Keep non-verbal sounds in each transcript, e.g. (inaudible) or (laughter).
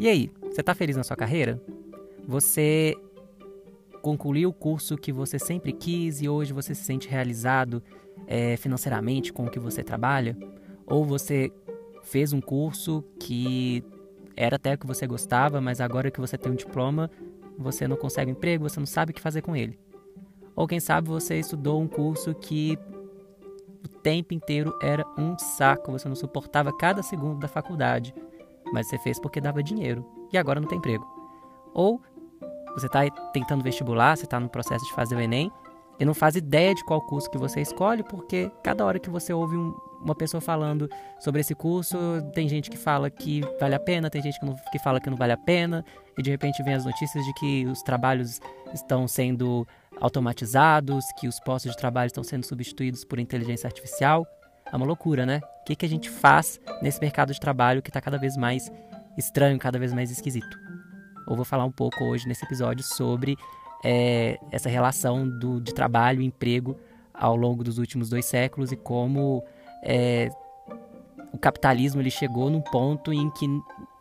E aí, você está feliz na sua carreira? Você concluiu o curso que você sempre quis e hoje você se sente realizado é, financeiramente com o que você trabalha? Ou você fez um curso que era até o que você gostava, mas agora que você tem um diploma, você não consegue um emprego, você não sabe o que fazer com ele? Ou quem sabe você estudou um curso que o tempo inteiro era um saco, você não suportava cada segundo da faculdade, mas você fez porque dava dinheiro e agora não tem emprego. Ou você está tentando vestibular, você está no processo de fazer o Enem e não faz ideia de qual curso que você escolhe, porque cada hora que você ouve um, uma pessoa falando sobre esse curso, tem gente que fala que vale a pena, tem gente que, não, que fala que não vale a pena, e de repente vem as notícias de que os trabalhos estão sendo automatizados, que os postos de trabalho estão sendo substituídos por inteligência artificial. É uma loucura, né? O que, que a gente faz nesse mercado de trabalho que está cada vez mais estranho, cada vez mais esquisito? Eu vou falar um pouco hoje nesse episódio sobre é, essa relação do, de trabalho e emprego ao longo dos últimos dois séculos e como é, o capitalismo ele chegou num ponto em que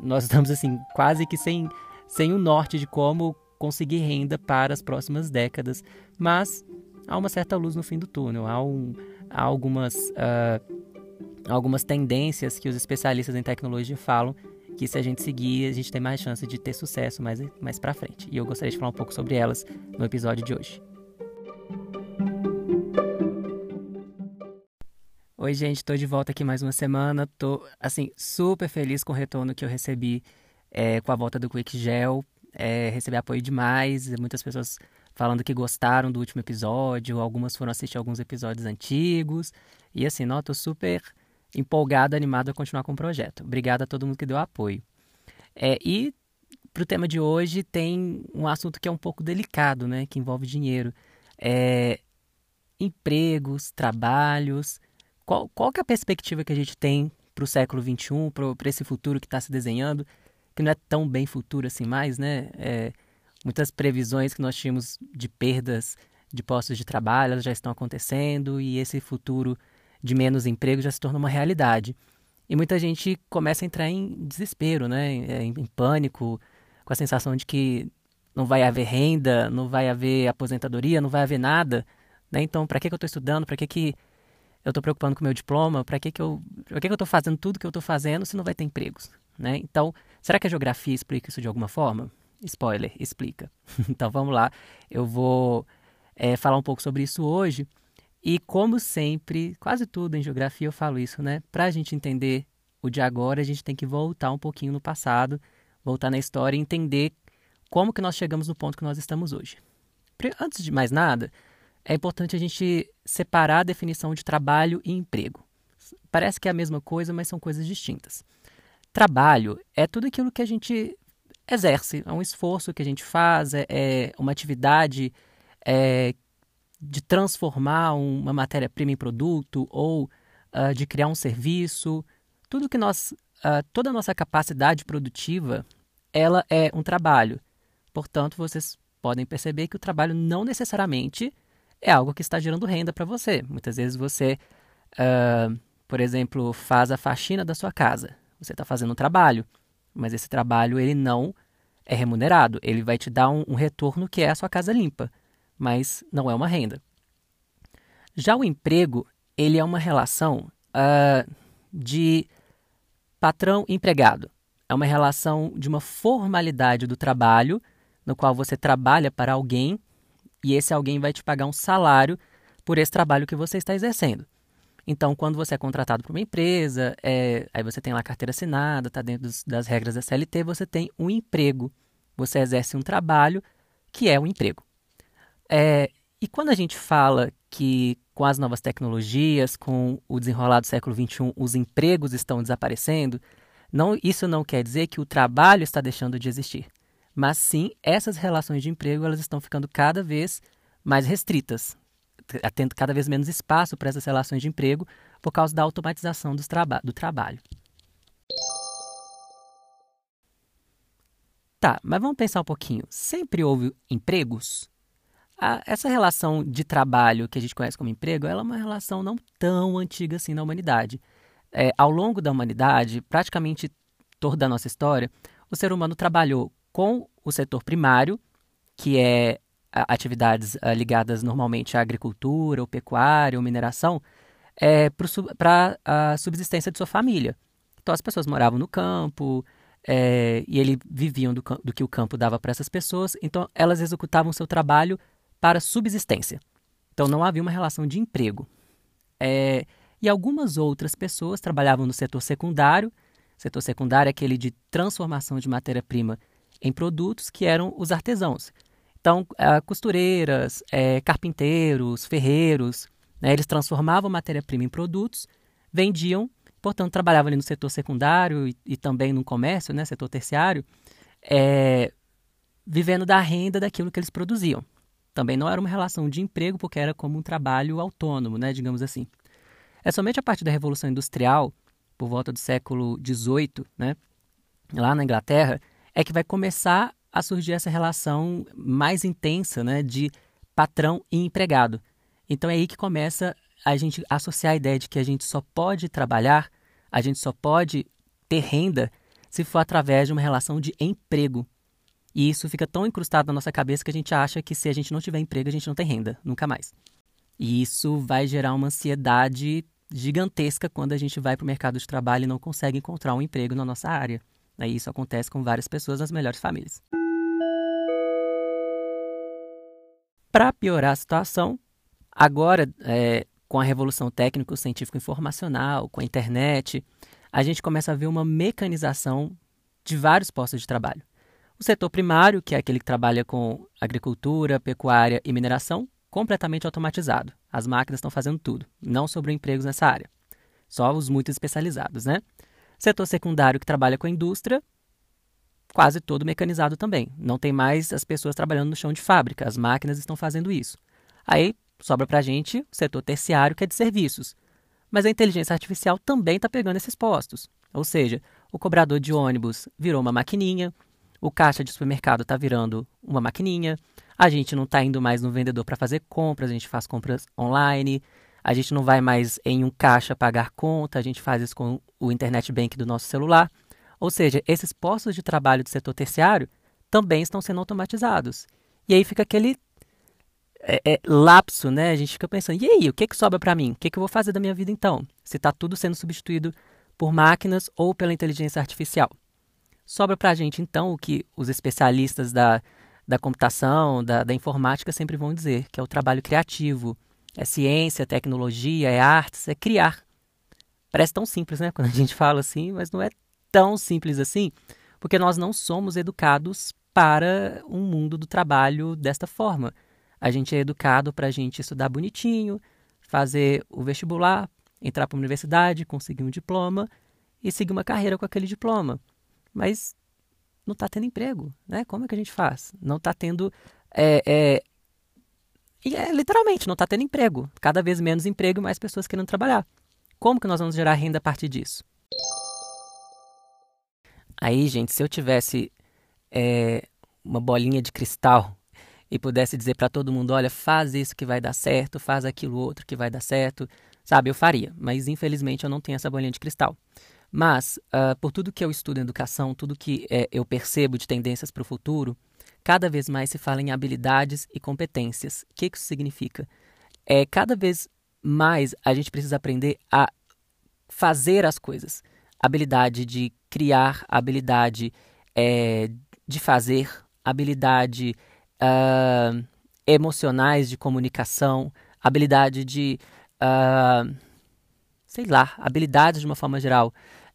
nós estamos assim quase que sem, sem o norte de como conseguir renda para as próximas décadas, mas há uma certa luz no fim do túnel, há, um, algumas, uh, algumas tendências que os especialistas em tecnologia falam que se a gente seguir, a gente tem mais chance de ter sucesso mais, mais para frente. E eu gostaria de falar um pouco sobre elas no episódio de hoje. Oi, gente, tô de volta aqui mais uma semana. Tô, assim, super feliz com o retorno que eu recebi é, com a volta do Quick Gel. É, recebi apoio demais, muitas pessoas falando que gostaram do último episódio, algumas foram assistir alguns episódios antigos. E assim, não, tô super empolgado, animado a continuar com o projeto. Obrigado a todo mundo que deu apoio. É, e para o tema de hoje tem um assunto que é um pouco delicado, né? Que envolve dinheiro. É, empregos, trabalhos. Qual, qual que é a perspectiva que a gente tem para o século XXI, para esse futuro que está se desenhando, que não é tão bem futuro assim mais, né? É, muitas previsões que nós tínhamos de perdas de postos de trabalho já estão acontecendo e esse futuro de menos emprego já se torna uma realidade. E muita gente começa a entrar em desespero, né? É, em, em pânico, com a sensação de que não vai haver renda, não vai haver aposentadoria, não vai haver nada. Né? Então, para que, que eu estou estudando? Para que, que eu estou preocupando com o meu diploma? Para que, que eu que, que eu estou fazendo tudo que eu estou fazendo se não vai ter empregos? Né? Então, será que a geografia explica isso de alguma forma? Spoiler, explica. (laughs) então vamos lá, eu vou é, falar um pouco sobre isso hoje. E como sempre, quase tudo em geografia eu falo isso, né? Para a gente entender o de agora, a gente tem que voltar um pouquinho no passado, voltar na história e entender como que nós chegamos no ponto que nós estamos hoje. Antes de mais nada, é importante a gente separar a definição de trabalho e emprego. Parece que é a mesma coisa, mas são coisas distintas. Trabalho é tudo aquilo que a gente exerce, é um esforço que a gente faz, é, é uma atividade é, de transformar uma matéria-prima em produto ou uh, de criar um serviço, tudo que nós, uh, toda a nossa capacidade produtiva, ela é um trabalho. Portanto, vocês podem perceber que o trabalho não necessariamente é algo que está gerando renda para você. Muitas vezes você, uh, por exemplo, faz a faxina da sua casa. Você está fazendo um trabalho, mas esse trabalho ele não é remunerado. Ele vai te dar um, um retorno que é a sua casa limpa mas não é uma renda. Já o emprego, ele é uma relação uh, de patrão-empregado. É uma relação de uma formalidade do trabalho, no qual você trabalha para alguém e esse alguém vai te pagar um salário por esse trabalho que você está exercendo. Então, quando você é contratado por uma empresa, é, aí você tem lá a carteira assinada, está dentro dos, das regras da CLT, você tem um emprego. Você exerce um trabalho que é um emprego. É, e quando a gente fala que com as novas tecnologias, com o desenrolar do século XXI, os empregos estão desaparecendo, não, isso não quer dizer que o trabalho está deixando de existir. Mas sim, essas relações de emprego elas estão ficando cada vez mais restritas, tendo cada vez menos espaço para essas relações de emprego por causa da automatização traba do trabalho. Tá, mas vamos pensar um pouquinho. Sempre houve empregos? A, essa relação de trabalho que a gente conhece como emprego, ela é uma relação não tão antiga assim na humanidade. É, ao longo da humanidade, praticamente toda a nossa história, o ser humano trabalhou com o setor primário, que é atividades uh, ligadas normalmente à agricultura, ou pecuária, ou mineração, é, para a subsistência de sua família. Então as pessoas moravam no campo é, e eles viviam do, do, que o campo dava para essas pessoas, então elas executavam seu trabalho para subsistência. Então não havia uma relação de emprego. É, e algumas outras pessoas trabalhavam no setor secundário. Setor secundário é aquele de transformação de matéria-prima em produtos, que eram os artesãos. Então, uh, costureiras, é, carpinteiros, ferreiros, né, eles transformavam matéria-prima em produtos, vendiam, portanto, trabalhavam ali no setor secundário e, e também no comércio, né, setor terciário, é, vivendo da renda daquilo que eles produziam. Também não era uma relação de emprego, porque era como um trabalho autônomo, né, digamos assim. É somente a partir da Revolução Industrial, por volta do século XVIII, né, lá na Inglaterra, é que vai começar a surgir essa relação mais intensa né, de patrão e empregado. Então é aí que começa a gente associar a ideia de que a gente só pode trabalhar, a gente só pode ter renda se for através de uma relação de emprego. E isso fica tão incrustado na nossa cabeça que a gente acha que se a gente não tiver emprego, a gente não tem renda, nunca mais. E isso vai gerar uma ansiedade gigantesca quando a gente vai para o mercado de trabalho e não consegue encontrar um emprego na nossa área. E isso acontece com várias pessoas nas melhores famílias. Para piorar a situação, agora, é, com a revolução técnico-científico-informacional, com a internet, a gente começa a ver uma mecanização de vários postos de trabalho. O setor primário, que é aquele que trabalha com agricultura, pecuária e mineração, completamente automatizado. As máquinas estão fazendo tudo, não sobrou empregos nessa área. Só os muito especializados, né? Setor secundário que trabalha com a indústria, quase todo mecanizado também. Não tem mais as pessoas trabalhando no chão de fábrica, as máquinas estão fazendo isso. Aí sobra para a gente o setor terciário, que é de serviços. Mas a inteligência artificial também está pegando esses postos. Ou seja, o cobrador de ônibus virou uma maquininha, o caixa de supermercado está virando uma maquininha, a gente não está indo mais no vendedor para fazer compras, a gente faz compras online, a gente não vai mais em um caixa pagar conta, a gente faz isso com o internet bank do nosso celular. Ou seja, esses postos de trabalho do setor terciário também estão sendo automatizados. E aí fica aquele é, é, lapso, né? A gente fica pensando, e aí, o que, que sobra para mim? O que, que eu vou fazer da minha vida então? Se está tudo sendo substituído por máquinas ou pela inteligência artificial. Sobra para a gente, então, o que os especialistas da, da computação, da, da informática sempre vão dizer, que é o trabalho criativo. É ciência, tecnologia, é artes, é criar. Parece tão simples, né? (laughs) Quando a gente fala assim, mas não é tão simples assim, porque nós não somos educados para um mundo do trabalho desta forma. A gente é educado para a gente estudar bonitinho, fazer o vestibular, entrar para a universidade, conseguir um diploma e seguir uma carreira com aquele diploma. Mas não está tendo emprego, né? Como é que a gente faz? Não está tendo. É, é, e é, literalmente, não está tendo emprego. Cada vez menos emprego e mais pessoas querendo trabalhar. Como que nós vamos gerar renda a partir disso? Aí, gente, se eu tivesse é, uma bolinha de cristal e pudesse dizer para todo mundo: olha, faz isso que vai dar certo, faz aquilo outro que vai dar certo, sabe, eu faria. Mas infelizmente eu não tenho essa bolinha de cristal. Mas, uh, por tudo que eu estudo em educação, tudo que é, eu percebo de tendências para o futuro, cada vez mais se fala em habilidades e competências. O que, que isso significa? É cada vez mais a gente precisa aprender a fazer as coisas habilidade de criar, habilidade é, de fazer, habilidade uh, emocionais de comunicação, habilidade de. Uh, sei lá, habilidades de uma forma geral.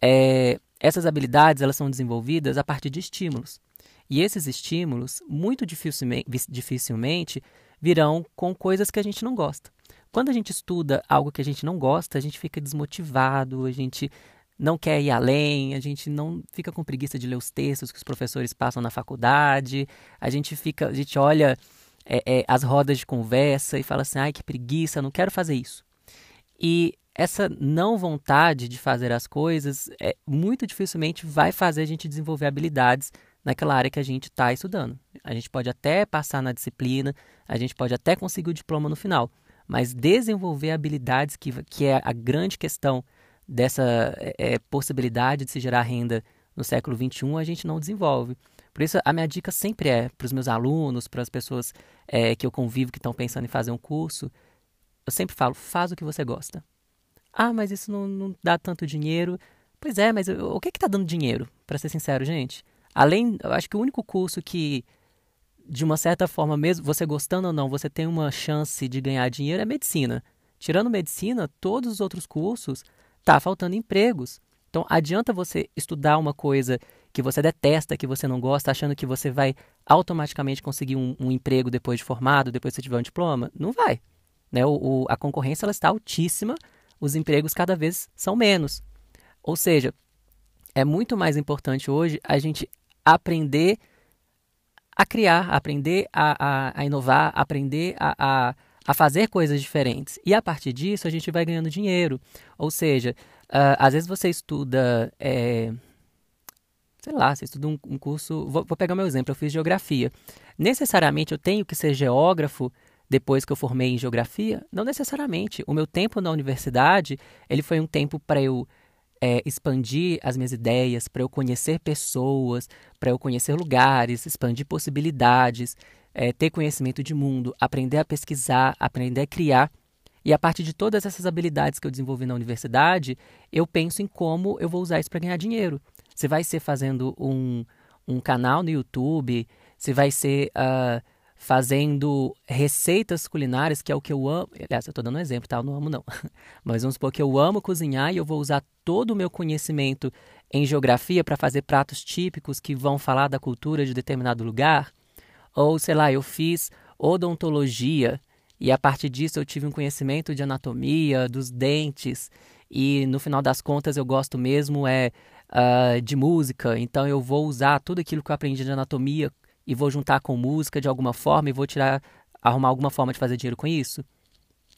É, essas habilidades elas são desenvolvidas a partir de estímulos. E esses estímulos, muito dificilmente, dificilmente virão com coisas que a gente não gosta. Quando a gente estuda algo que a gente não gosta, a gente fica desmotivado, a gente não quer ir além, a gente não fica com preguiça de ler os textos que os professores passam na faculdade, a gente fica, a gente olha é, é, as rodas de conversa e fala assim, ai que preguiça, não quero fazer isso. E essa não vontade de fazer as coisas é, muito dificilmente vai fazer a gente desenvolver habilidades naquela área que a gente está estudando. A gente pode até passar na disciplina, a gente pode até conseguir o diploma no final, mas desenvolver habilidades que, que é a grande questão dessa é, possibilidade de se gerar renda no século XXI a gente não desenvolve. Por isso, a minha dica sempre é para os meus alunos, para as pessoas é, que eu convivo que estão pensando em fazer um curso, eu sempre falo, faz o que você gosta. Ah, mas isso não, não dá tanto dinheiro. Pois é, mas o que está dando dinheiro, para ser sincero, gente? Além, eu acho que o único curso que, de uma certa forma, mesmo você gostando ou não, você tem uma chance de ganhar dinheiro é medicina. Tirando medicina, todos os outros cursos, tá faltando empregos. Então, adianta você estudar uma coisa que você detesta, que você não gosta, achando que você vai automaticamente conseguir um, um emprego depois de formado, depois que você tiver um diploma? Não vai. Né? O, o, a concorrência ela está altíssima, os empregos cada vez são menos. Ou seja, é muito mais importante hoje a gente aprender a criar, aprender a, a, a inovar, aprender a, a, a, fazer coisas diferentes. E a partir disso a gente vai ganhando dinheiro. Ou seja, uh, às vezes você estuda. É, sei lá, você estuda um, um curso. Vou, vou, pegar meu exemplo, eu fiz geografia. Necessariamente eu tenho que ser geógrafo depois que eu formei em geografia? Não necessariamente. O meu tempo na universidade ele foi um tempo para eu é, expandir as minhas ideias, para eu conhecer pessoas, para eu conhecer lugares, expandir possibilidades, é, ter conhecimento de mundo, aprender a pesquisar, aprender a criar. E a partir de todas essas habilidades que eu desenvolvi na universidade, eu penso em como eu vou usar isso para ganhar dinheiro. Você vai ser fazendo um, um canal no YouTube, você vai ser. Uh, fazendo receitas culinárias, que é o que eu amo. Aliás, eu estou dando um exemplo, tá? Eu não amo, não. (laughs) Mas vamos supor que eu amo cozinhar e eu vou usar todo o meu conhecimento em geografia para fazer pratos típicos que vão falar da cultura de determinado lugar. Ou, sei lá, eu fiz odontologia e a partir disso eu tive um conhecimento de anatomia, dos dentes. E no final das contas eu gosto mesmo é uh, de música, então eu vou usar tudo aquilo que eu aprendi de anatomia e vou juntar com música de alguma forma e vou tirar, arrumar alguma forma de fazer dinheiro com isso?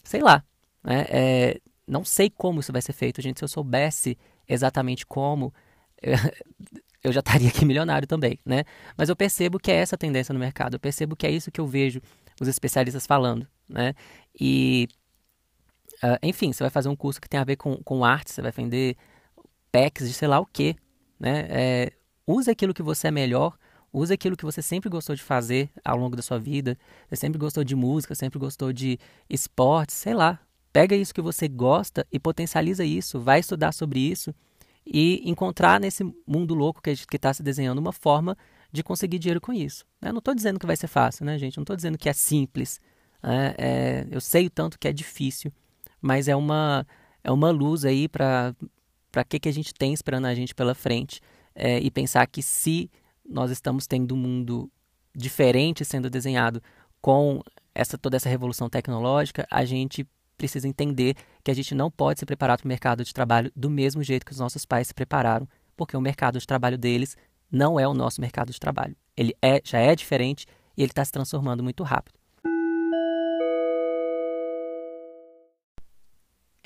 Sei lá. Né? É, não sei como isso vai ser feito, gente. Se eu soubesse exatamente como, (laughs) eu já (laughs) estaria aqui milionário também, né? Mas eu percebo que é essa a tendência no mercado. Eu percebo que é isso que eu vejo os especialistas falando, né? E, uh, enfim, você vai fazer um curso que tem a ver com, com arte, você vai vender packs de sei lá o quê, né? É, use aquilo que você é melhor Use aquilo que você sempre gostou de fazer ao longo da sua vida. Você sempre gostou de música, sempre gostou de esporte, sei lá. Pega isso que você gosta e potencializa isso. Vai estudar sobre isso e encontrar nesse mundo louco que está se desenhando uma forma de conseguir dinheiro com isso. Eu não estou dizendo que vai ser fácil, né, gente? Não estou dizendo que é simples. É, é, eu sei o tanto que é difícil, mas é uma, é uma luz aí para o que, que a gente tem esperando a gente pela frente. É, e pensar que se nós estamos tendo um mundo diferente sendo desenhado com essa toda essa revolução tecnológica, a gente precisa entender que a gente não pode se preparar para o mercado de trabalho do mesmo jeito que os nossos pais se prepararam, porque o mercado de trabalho deles não é o nosso mercado de trabalho. Ele é, já é diferente e ele está se transformando muito rápido.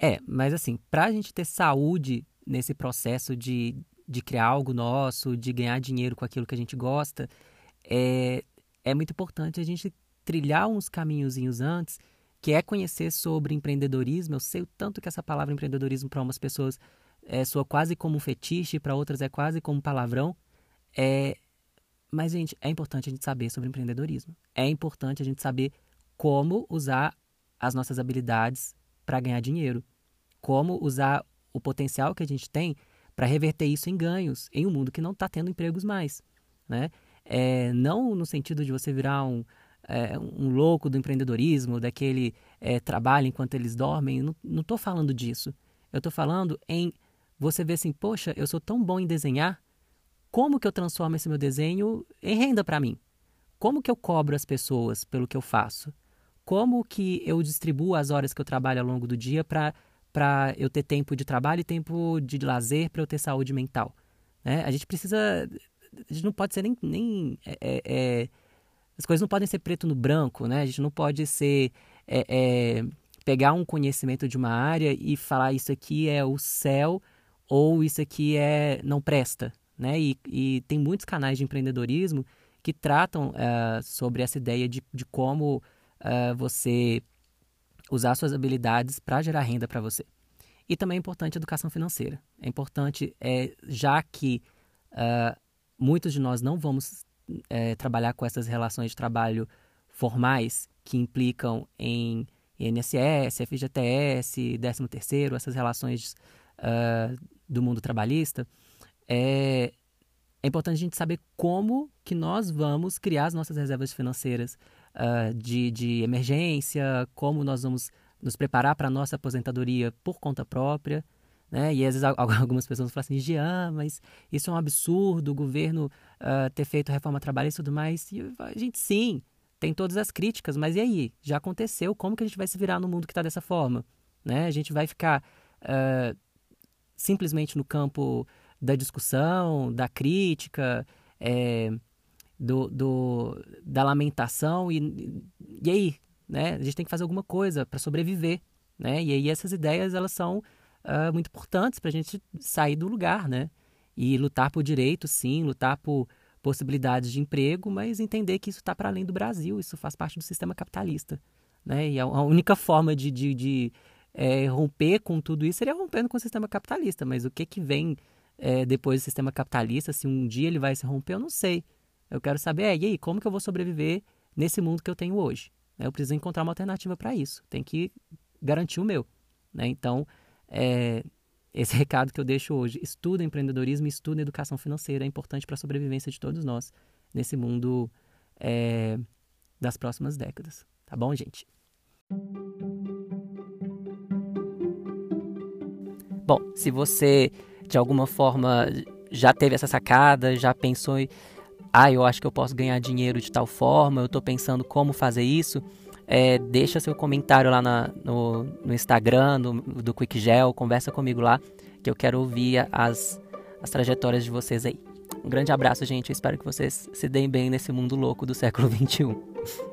É, mas assim, para a gente ter saúde nesse processo de de criar algo nosso, de ganhar dinheiro com aquilo que a gente gosta, é, é muito importante a gente trilhar uns caminhozinhos antes, que é conhecer sobre empreendedorismo. Eu sei o tanto que essa palavra empreendedorismo para umas pessoas é, soa quase como um fetiche, para outras é quase como um palavrão. É, mas, gente, é importante a gente saber sobre empreendedorismo. É importante a gente saber como usar as nossas habilidades para ganhar dinheiro. Como usar o potencial que a gente tem para reverter isso em ganhos em um mundo que não está tendo empregos mais. Né? É, não no sentido de você virar um, é, um louco do empreendedorismo, daquele é, trabalho enquanto eles dormem. Não estou falando disso. Eu estou falando em você ver assim, poxa, eu sou tão bom em desenhar, como que eu transformo esse meu desenho em renda para mim? Como que eu cobro as pessoas pelo que eu faço? Como que eu distribuo as horas que eu trabalho ao longo do dia para para eu ter tempo de trabalho e tempo de lazer para eu ter saúde mental. Né? A gente precisa. A gente não pode ser nem. nem é, é, é, as coisas não podem ser preto no branco, né? A gente não pode ser. É, é, pegar um conhecimento de uma área e falar isso aqui é o céu ou isso aqui é não presta, né? E, e tem muitos canais de empreendedorismo que tratam uh, sobre essa ideia de, de como uh, você usar suas habilidades para gerar renda para você. E também é importante a educação financeira. É importante, é, já que Uh, muitos de nós não vamos é, trabalhar com essas relações de trabalho formais que implicam em INSS, FGTS, 13 terceiro, essas relações uh, do mundo trabalhista, é, é importante a gente saber como que nós vamos criar as nossas reservas financeiras uh, de, de emergência, como nós vamos nos preparar para a nossa aposentadoria por conta própria. Né? E às vezes (laughs) algumas pessoas falam assim, Jean, mas isso é um absurdo, o governo uh, ter feito reforma trabalhista e tudo mais. E a gente, sim, tem todas as críticas, mas e aí? Já aconteceu, como que a gente vai se virar no mundo que está dessa forma? Né? A gente vai ficar uh, simplesmente no campo da discussão, da crítica, é, do, do, da lamentação e, e aí, né? A gente tem que fazer alguma coisa para sobreviver, né? E aí essas ideias elas são uh, muito importantes para a gente sair do lugar, né? E lutar por direitos, sim, lutar por possibilidades de emprego, mas entender que isso está para além do Brasil, isso faz parte do sistema capitalista, né? E a, única forma de, de, de é, romper com tudo isso seria rompendo com o sistema capitalista, mas o que que vem é, depois do sistema capitalista, se um dia ele vai se romper, eu não sei. Eu quero saber, é, e aí, como que eu vou sobreviver nesse mundo que eu tenho hoje? Eu preciso encontrar uma alternativa para isso. Tem que garantir o meu. Né? Então, é, esse (laughs) recado que eu deixo hoje, estuda empreendedorismo, estuda educação financeira, é importante para a sobrevivência de todos nós nesse mundo é, das próximas décadas. Tá bom, gente? Bom, se você de alguma forma já teve essa sacada, já pensou ah, eu acho que eu posso ganhar dinheiro de tal forma, eu estou pensando como fazer isso, é, deixa seu comentário lá na, no, no, Instagram do QuickGel, conversa comigo lá, que eu quero ouvir as, as trajetórias de vocês aí. Um grande abraço, gente. Eu espero que vocês se deem bem nesse mundo louco do século (laughs) XXI.